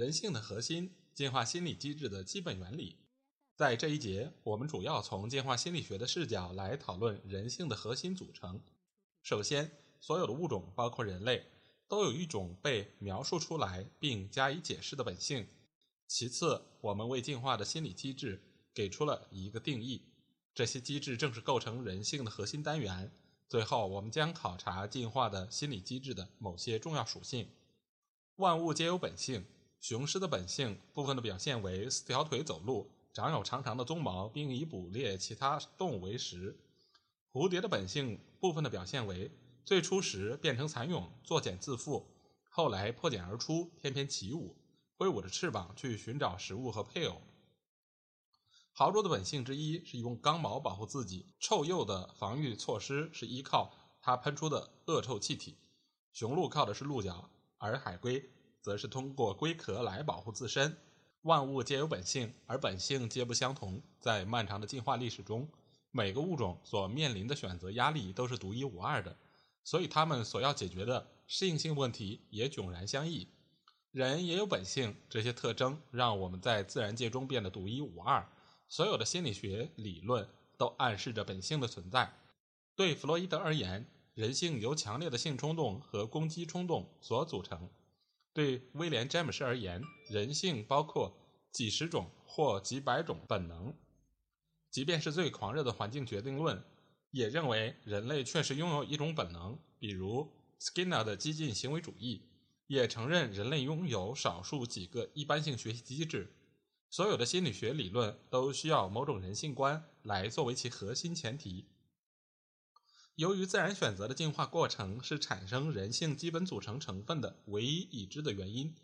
人性的核心，进化心理机制的基本原理。在这一节，我们主要从进化心理学的视角来讨论人性的核心组成。首先，所有的物种，包括人类，都有一种被描述出来并加以解释的本性。其次，我们为进化的心理机制给出了一个定义。这些机制正是构成人性的核心单元。最后，我们将考察进化的心理机制的某些重要属性。万物皆有本性，雄狮的本性部分的表现为四条腿走路，长有长长的鬃毛，并以捕猎其他动物为食。蝴蝶的本性部分的表现为最初时变成蚕蛹，作茧自缚，后来破茧而出，翩翩起舞，挥舞着翅膀去寻找食物和配偶。豪猪的本性之一是用刚毛保护自己，臭鼬的防御措施是依靠它喷出的恶臭气体。雄鹿靠的是鹿角，而海龟则是通过龟壳来保护自身。万物皆有本性，而本性皆不相同。在漫长的进化历史中，每个物种所面临的选择压力都是独一无二的，所以它们所要解决的适应性问题也迥然相异。人也有本性，这些特征让我们在自然界中变得独一无二。所有的心理学理论都暗示着本性的存在。对弗洛伊德而言，人性由强烈的性冲动和攻击冲动所组成；对威廉·詹姆斯而言，人性包括几十种或几百种本能。即便是最狂热的环境决定论，也认为人类确实拥有一种本能，比如 Skinner 的激进行为主义，也承认人类拥有少数几个一般性学习机制。所有的心理学理论都需要某种人性观来作为其核心前提。由于自然选择的进化过程是产生人性基本组成成分的唯一已知的原因，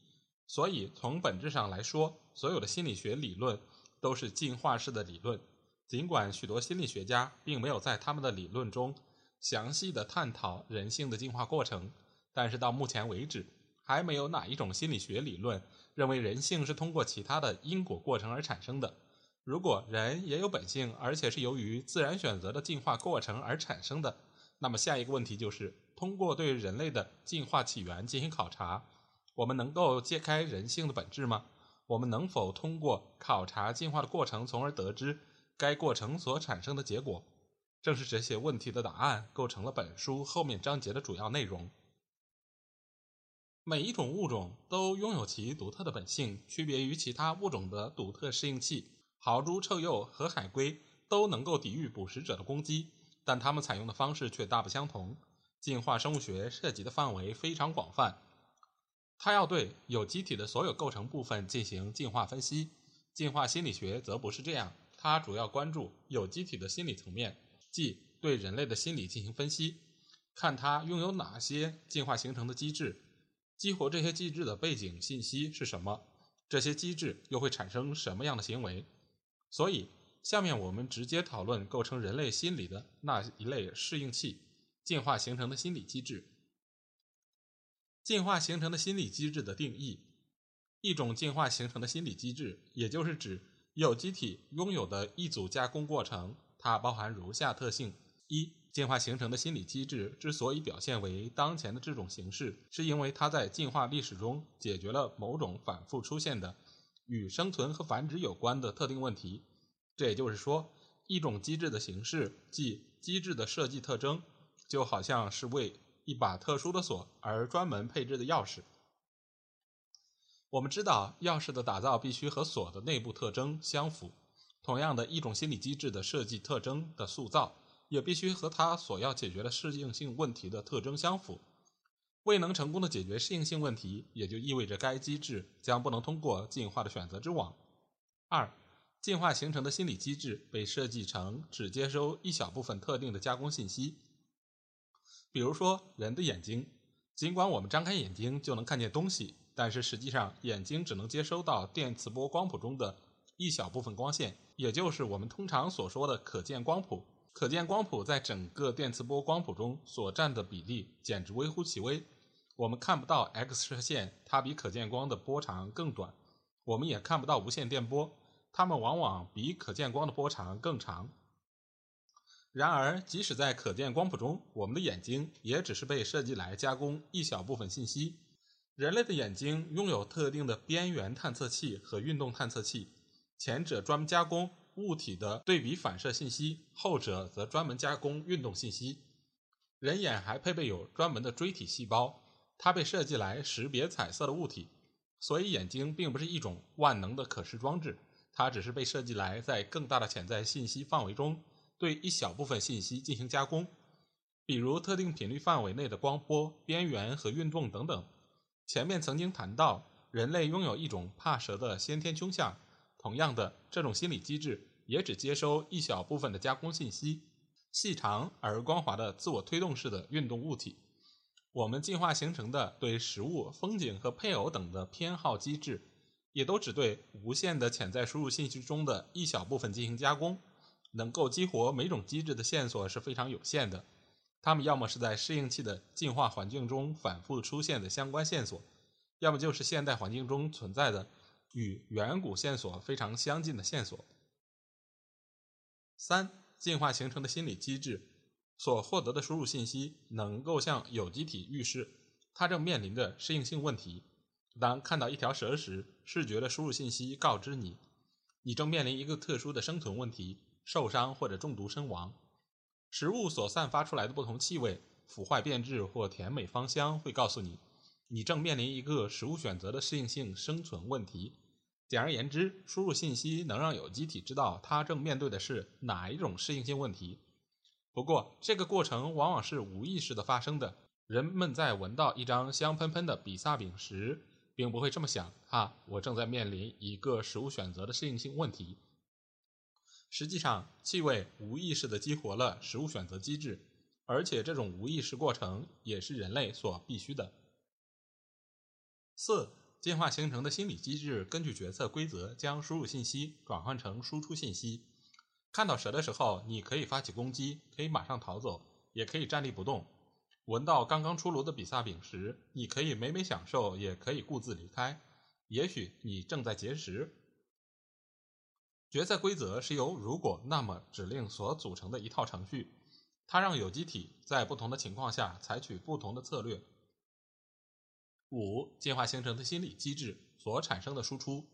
所以从本质上来说，所有的心理学理论都是进化式的理论。尽管许多心理学家并没有在他们的理论中详细的探讨人性的进化过程，但是到目前为止，还没有哪一种心理学理论。认为人性是通过其他的因果过程而产生的。如果人也有本性，而且是由于自然选择的进化过程而产生的，那么下一个问题就是：通过对人类的进化起源进行考察，我们能够揭开人性的本质吗？我们能否通过考察进化的过程，从而得知该过程所产生的结果？正是这些问题的答案，构成了本书后面章节的主要内容。每一种物种都拥有其独特的本性，区别于其他物种的独特适应器。豪猪、臭鼬和海龟都能够抵御捕食者的攻击，但它们采用的方式却大不相同。进化生物学涉及的范围非常广泛，它要对有机体的所有构成部分进行进化分析。进化心理学则不是这样，它主要关注有机体的心理层面，即对人类的心理进行分析，看它拥有哪些进化形成的机制。激活这些机制的背景信息是什么？这些机制又会产生什么样的行为？所以，下面我们直接讨论构成人类心理的那一类适应器——进化形成的心理机制。进化形成的心理机制的定义：一种进化形成的心理机制，也就是指有机体拥有的一组加工过程，它包含如下特性：一。进化形成的心理机制之所以表现为当前的这种形式，是因为它在进化历史中解决了某种反复出现的与生存和繁殖有关的特定问题。这也就是说，一种机制的形式，即机制的设计特征，就好像是为一把特殊的锁而专门配置的钥匙。我们知道，钥匙的打造必须和锁的内部特征相符。同样的一种心理机制的设计特征的塑造。也必须和它所要解决的适应性问题的特征相符。未能成功的解决适应性问题，也就意味着该机制将不能通过进化的选择之网。二、进化形成的心理机制被设计成只接收一小部分特定的加工信息。比如说，人的眼睛，尽管我们张开眼睛就能看见东西，但是实际上眼睛只能接收到电磁波光谱中的一小部分光线，也就是我们通常所说的可见光谱。可见光谱在整个电磁波光谱中所占的比例简直微乎其微。我们看不到 X 射线，它比可见光的波长更短；我们也看不到无线电波，它们往往比可见光的波长更长。然而，即使在可见光谱中，我们的眼睛也只是被设计来加工一小部分信息。人类的眼睛拥有特定的边缘探测器和运动探测器，前者专门加工物体的对比反射信息，后者则专门加工运动信息。人眼还配备有专门的锥体细胞，它被设计来识别彩色的物体。所以，眼睛并不是一种万能的可视装置，它只是被设计来在更大的潜在信息范围中。对一小部分信息进行加工，比如特定频率范围内的光波、边缘和运动等等。前面曾经谈到，人类拥有一种怕蛇的先天倾向。同样的，这种心理机制也只接收一小部分的加工信息。细长而光滑的自我推动式的运动物体，我们进化形成的对食物、风景和配偶等的偏好机制，也都只对无限的潜在输入信息中的一小部分进行加工。能够激活每种机制的线索是非常有限的，它们要么是在适应器的进化环境中反复出现的相关线索，要么就是现代环境中存在的与远古线索非常相近的线索。三、进化形成的心理机制所获得的输入信息能够向有机体预示它正面临的适应性问题。当看到一条蛇时，视觉的输入信息告知你，你正面临一个特殊的生存问题。受伤或者中毒身亡，食物所散发出来的不同气味、腐坏变质或甜美芳香会告诉你，你正面临一个食物选择的适应性生存问题。简而言之，输入信息能让有机体知道它正面对的是哪一种适应性问题。不过，这个过程往往是无意识的发生的。人们在闻到一张香喷喷的比萨饼时，并不会这么想：啊，我正在面临一个食物选择的适应性问题。实际上，气味无意识地激活了食物选择机制，而且这种无意识过程也是人类所必须的。四、进化形成的心理机制根据决策规则将输入信息转换成输出信息。看到蛇的时候，你可以发起攻击，可以马上逃走，也可以站立不动。闻到刚刚出炉的比萨饼时，你可以美美享受，也可以顾自离开。也许你正在节食。决策规则是由“如果那么”指令所组成的一套程序，它让有机体在不同的情况下采取不同的策略。五、进化形成的心理机制所产生的输出，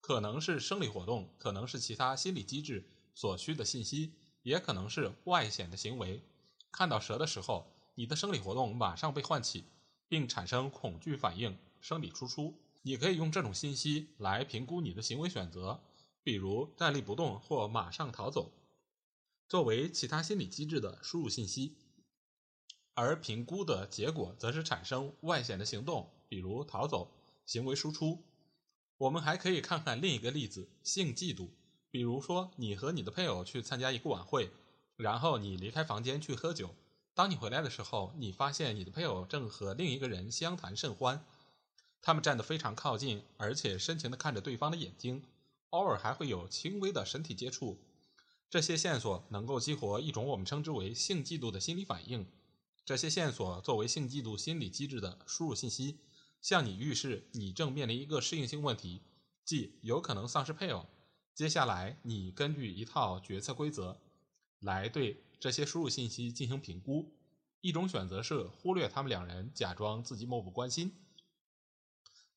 可能是生理活动，可能是其他心理机制所需的信息，也可能是外显的行为。看到蛇的时候，你的生理活动马上被唤起，并产生恐惧反应，生理输出。你可以用这种信息来评估你的行为选择。比如站立不动或马上逃走，作为其他心理机制的输入信息，而评估的结果则是产生外显的行动，比如逃走行为输出。我们还可以看看另一个例子：性嫉妒。比如说，你和你的配偶去参加一个晚会，然后你离开房间去喝酒。当你回来的时候，你发现你的配偶正和另一个人相谈甚欢，他们站得非常靠近，而且深情地看着对方的眼睛。偶尔还会有轻微的身体接触，这些线索能够激活一种我们称之为性嫉妒的心理反应。这些线索作为性嫉妒心理机制的输入信息，向你预示你正面临一个适应性问题，即有可能丧失配偶。接下来，你根据一套决策规则来对这些输入信息进行评估。一种选择是忽略他们两人，假装自己漠不关心；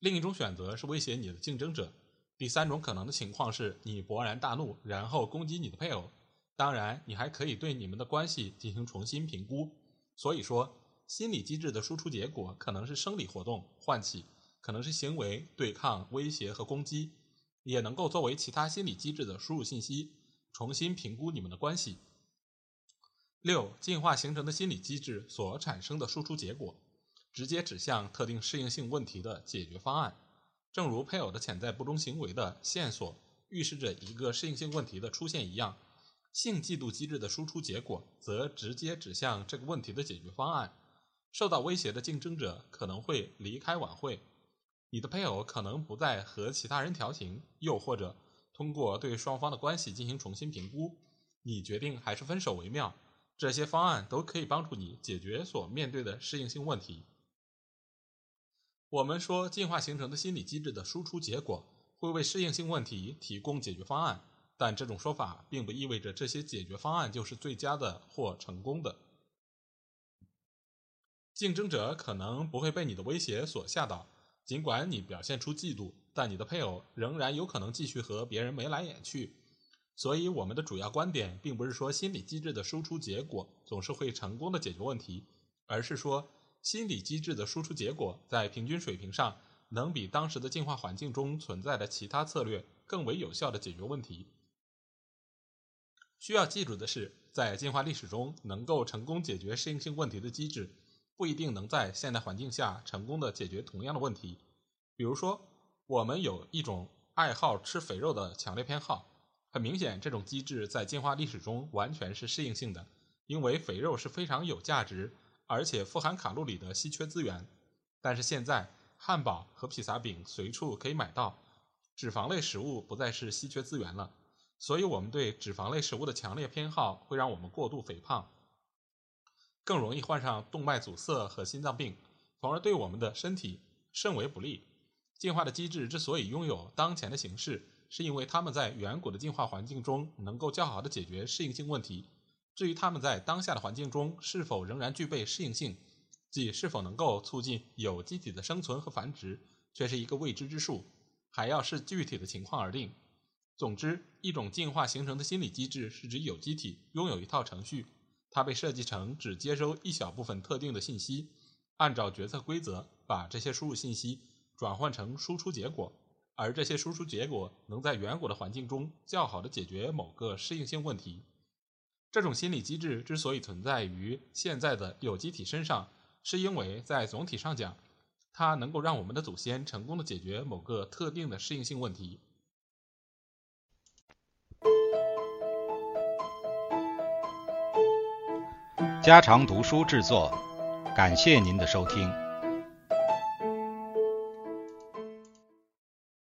另一种选择是威胁你的竞争者。第三种可能的情况是你勃然大怒，然后攻击你的配偶。当然，你还可以对你们的关系进行重新评估。所以说，心理机制的输出结果可能是生理活动唤起，可能是行为对抗、威胁和攻击，也能够作为其他心理机制的输入信息，重新评估你们的关系。六、进化形成的心理机制所产生的输出结果，直接指向特定适应性问题的解决方案。正如配偶的潜在不忠行为的线索预示着一个适应性问题的出现一样，性嫉妒机制的输出结果则直接指向这个问题的解决方案。受到威胁的竞争者可能会离开晚会，你的配偶可能不再和其他人调情，又或者通过对双方的关系进行重新评估，你决定还是分手为妙。这些方案都可以帮助你解决所面对的适应性问题。我们说，进化形成的心理机制的输出结果会为适应性问题提供解决方案，但这种说法并不意味着这些解决方案就是最佳的或成功的。竞争者可能不会被你的威胁所吓倒，尽管你表现出嫉妒，但你的配偶仍然有可能继续和别人眉来眼去。所以，我们的主要观点并不是说心理机制的输出结果总是会成功的解决问题，而是说心理机制的输出结果在平均水平上能比当时的进化环境中存在的其他策略更为有效的解决问题。需要记住的是，在进化历史中能够成功解决适应性问题的机制。不一定能在现代环境下成功的解决同样的问题。比如说，我们有一种爱好吃肥肉的强烈偏好，很明显，这种机制在进化历史中完全是适应性的，因为肥肉是非常有价值而且富含卡路里的稀缺资源。但是现在，汉堡和披萨饼随处可以买到，脂肪类食物不再是稀缺资源了，所以我们对脂肪类食物的强烈偏好会让我们过度肥胖。更容易患上动脉阻塞和心脏病，从而对我们的身体甚为不利。进化的机制之所以拥有当前的形式，是因为它们在远古的进化环境中能够较好的解决适应性问题。至于它们在当下的环境中是否仍然具备适应性，即是否能够促进有机体的生存和繁殖，却是一个未知之数，还要视具体的情况而定。总之，一种进化形成的心理机制是指有机体拥有一套程序。它被设计成只接收一小部分特定的信息，按照决策规则把这些输入信息转换成输出结果，而这些输出结果能在远古的环境中较好的解决某个适应性问题。这种心理机制之所以存在于现在的有机体身上，是因为在总体上讲，它能够让我们的祖先成功的解决某个特定的适应性问题。家常读书制作，感谢您的收听。